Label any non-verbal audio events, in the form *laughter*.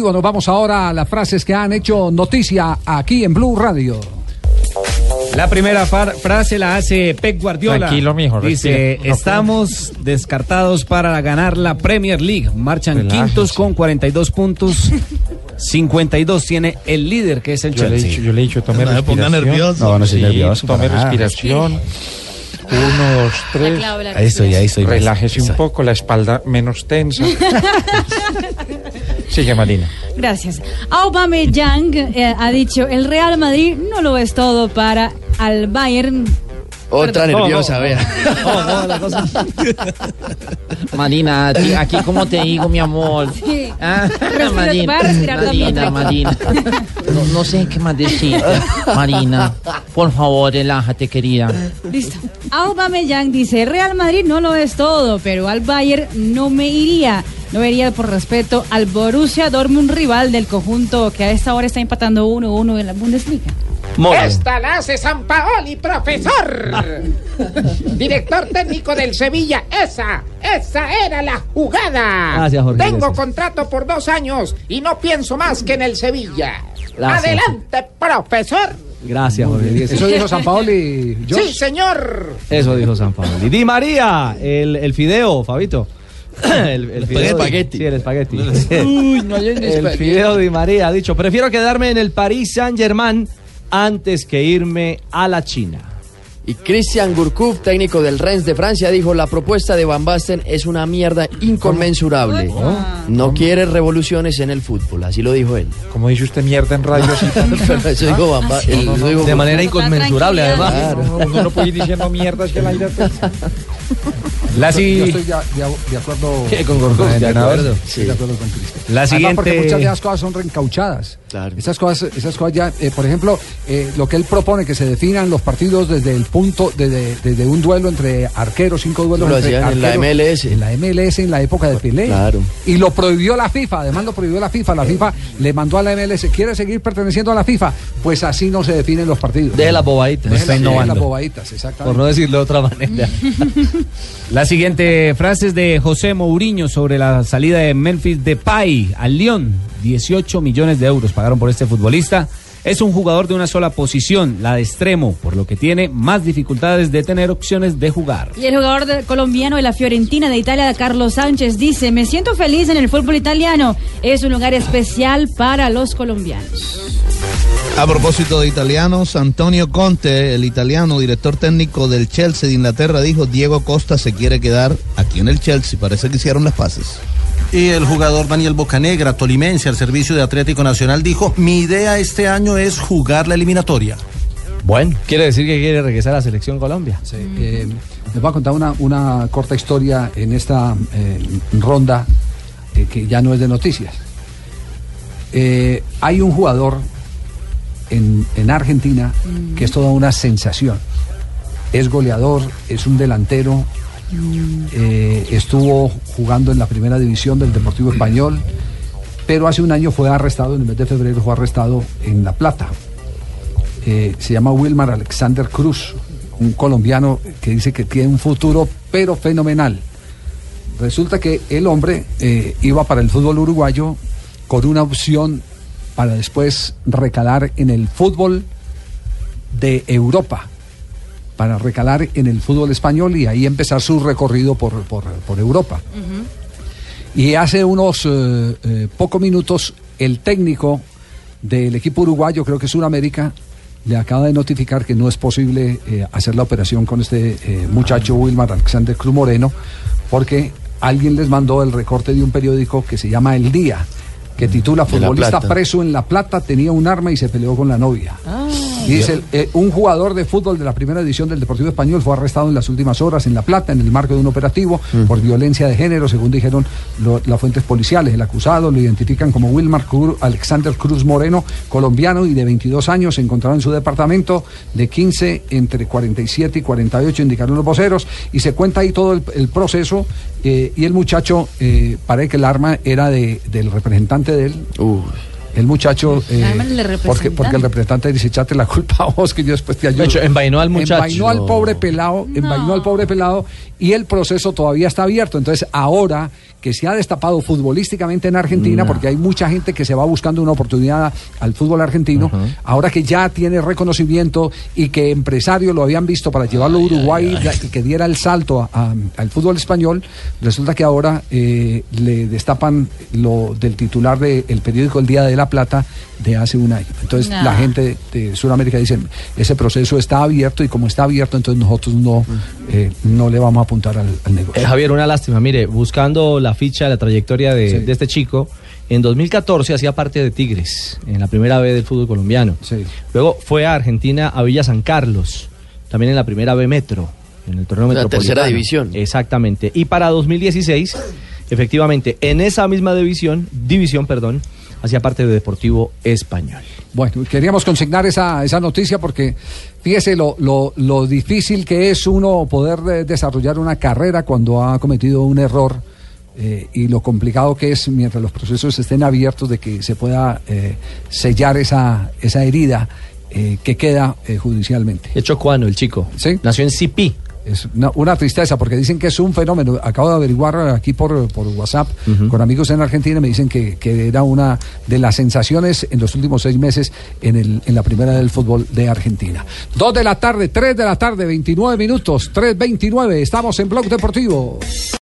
Nos vamos ahora a las frases que han hecho noticia aquí en Blue Radio. La primera frase la hace Pep Guardiola. Tranquilo, mijo, Dice, estamos descartados para ganar la Premier League. Marchan quintos con 42 puntos. 52 tiene el líder, que es el Yo le he dicho, yo le he dicho, tome No me ponga respiración. nervioso. No, no soy Sí, nervioso. Tome respiración. Uno, dos, tres. Ahí estoy, ahí estoy. Relájese un poco, la espalda menos tensa. *laughs* Sigue, Marina. Gracias. Aubameyang eh, ha dicho, el Real Madrid no lo es todo para al Bayern. Otra Perdón. nerviosa, vea. Marina, ti- aquí como te digo, mi amor. Sí. Ah, Respira- Marina, va a respirar Marina, también. Marina. No, no sé qué más decirte. Marina, por favor, relájate, querida. Listo. Aubameyang dice, Real Madrid no lo es todo, pero al Bayern no me iría. No iría por respeto al Borussia Dortmund, rival del conjunto que a esta hora está empatando 1-1 en la Bundesliga. Esta la hace San Paoli, profesor. *laughs* Director técnico del Sevilla. Esa, esa era la jugada. Gracias, Jorge Tengo contrato por dos años y no pienso más que en el Sevilla. Gracias. Adelante, profesor. Gracias, Jorge Eso dijo San Paoli. Sí, señor. Eso dijo San Pablo. Y Di María, el, el fideo, Fabito. *coughs* El, el fideo- espagueti. Sí, el espagueti. Uy, no hay el fideo Di María ha dicho, prefiero quedarme en el Paris Saint-Germain antes que irme a la China. Y Christian Gourcuff, técnico del Rennes de Francia, dijo la propuesta de Van Basten es una mierda inconmensurable. No quiere revoluciones en el fútbol, así lo dijo él. Como dice usted mierda en radio, *laughs* eso dijo Van Basten. De manera Con inconmensurable, además. No, no, no puede ir diciendo mierdas que el aire *laughs* Yo estoy de, *laughs* de- de acuerdo. Con Gourcuff, de acuerdo. Estoy de acuerdo con Cristian. La Además, porque muchas de las cosas son reencauchadas. Claro. Esas cosas, esas cosas ya, eh, por ejemplo, eh, lo que él propone que se definan los partidos desde el punto, desde, desde un duelo entre arqueros, cinco duelos Lo entre hacían en la MLS. En la MLS en la época de Pelé. Claro. Y lo prohibió la FIFA, además lo prohibió la FIFA. La FIFA le mandó a la MLS, ¿quiere seguir perteneciendo a la FIFA? Pues así no se definen los partidos. Deje las bobaditas. Está las- bobaditas, exactamente. Por no decirlo de otra manera. *laughs* la siguiente frase de José Mourinho sobre la salida de Memphis Depay al Lyon. 18 millones de euros pagaron por este futbolista. Es un jugador de una sola posición, la de extremo, por lo que tiene más dificultades de tener opciones de jugar. Y el jugador de- colombiano de la Fiorentina de Italia, Carlos Sánchez, dice, me siento feliz en el fútbol italiano. Es un lugar especial para los colombianos. A propósito de italianos, Antonio Conte, el italiano director técnico del Chelsea de Inglaterra, dijo Diego Costa se quiere quedar aquí en el Chelsea. Parece que hicieron las paces. Y el jugador Daniel Bocanegra, tolimense al servicio de Atlético Nacional, dijo, mi idea este año es jugar la eliminatoria. Bueno, quiere decir que quiere regresar a la selección Colombia. Sí, eh, les voy a contar una, una corta historia en esta eh, ronda eh, que ya no es de noticias. Eh, hay un jugador en, en Argentina que es toda una sensación. Es goleador, es un delantero, eh, estuvo jugando en la primera división del Deportivo Español, pero hace un año fue arrestado, en el mes de febrero fue arrestado en La Plata. Eh, se llama Wilmar Alexander Cruz, un colombiano que dice que tiene un futuro pero fenomenal. Resulta que el hombre eh, iba para el fútbol uruguayo con una opción para después recalar en el fútbol de Europa, para recalar en el fútbol español y ahí empezar su recorrido por, por- por Europa. Y hace unos eh, eh, pocos minutos el técnico del equipo uruguayo, creo que es Sudamérica, le acaba de notificar que no es posible eh, hacer la operación con este eh, muchacho Wilmar Alexander Cruz Moreno, porque alguien les mandó el recorte de un periódico que se llama El Día, que titula De La Futbolista preso en La Plata, tenía un arma y se peleó con la novia. Y dice, eh, un jugador de fútbol de la primera edición del Deportivo Español fue arrestado en las últimas horas en La Plata en el marco de un operativo por violencia de género, según dijeron lo- las fuentes policiales. El acusado lo identifican como Wilmar Cruz- Alexander Cruz Moreno, colombiano y de 22 años, se encontraba en su departamento de 15 entre 47 y 48, indicaron los voceros, y se cuenta ahí todo el, el proceso. eh, y el muchacho, eh, parece que el arma era de- del representante de él, Uy. El muchacho, eh, Llámale porque, porque el representante dice, echate la culpa a vos que yo después te ayudo. De hecho, envainó al muchacho. Envainó al pobre pelado, envainó al pobre pelado y el proceso todavía está abierto. Entonces, ahora que se ha destapado futbolísticamente en Argentina, porque hay mucha gente que se va buscando una oportunidad al fútbol argentino, ahora que ya tiene reconocimiento y que empresarios lo habían visto para llevarlo a Uruguay y que diera el salto a- a- al fútbol español, resulta que ahora eh, le destapan lo del titular del periódico El Día de la Plata de hace un año. Entonces No. la gente de Sudamérica dice, ese proceso está abierto y como está abierto, entonces nosotros no, eh, no le vamos a apuntar al, al negocio. Eh, Javier, una lástima. Mire, buscando la ficha, la trayectoria de, Sí. de este chico, en 2014 hacía parte de Tigres, en la primera B del fútbol colombiano. Sí. Luego fue a Argentina, a Villa San Carlos, también en la primera B Metro, en el torneo La metropolitano. tercera división. Exactamente. Y para 2016, efectivamente, en esa misma división, división, perdón, hacía parte de Deportivo Español. Bueno, queríamos consignar esa, esa noticia porque fíjese lo, lo, lo difícil que es uno poder eh, desarrollar una carrera cuando ha cometido un error eh, y lo complicado que es mientras los procesos estén abiertos de que se pueda eh, sellar esa, esa herida eh, que queda judicialmente. Es chocuano el chico. Sí. Nació en Cipí. Es una, una tristeza porque dicen que es un fenómeno. Acabo de averiguar aquí por, por WhatsApp con amigos en Argentina y me dicen que, que era una de las sensaciones en los últimos seis meses en, el, en la primera del fútbol de Argentina. Dos de la tarde, tres de la tarde, 29 minutos, 3.29. Estamos en Blog Deportivo.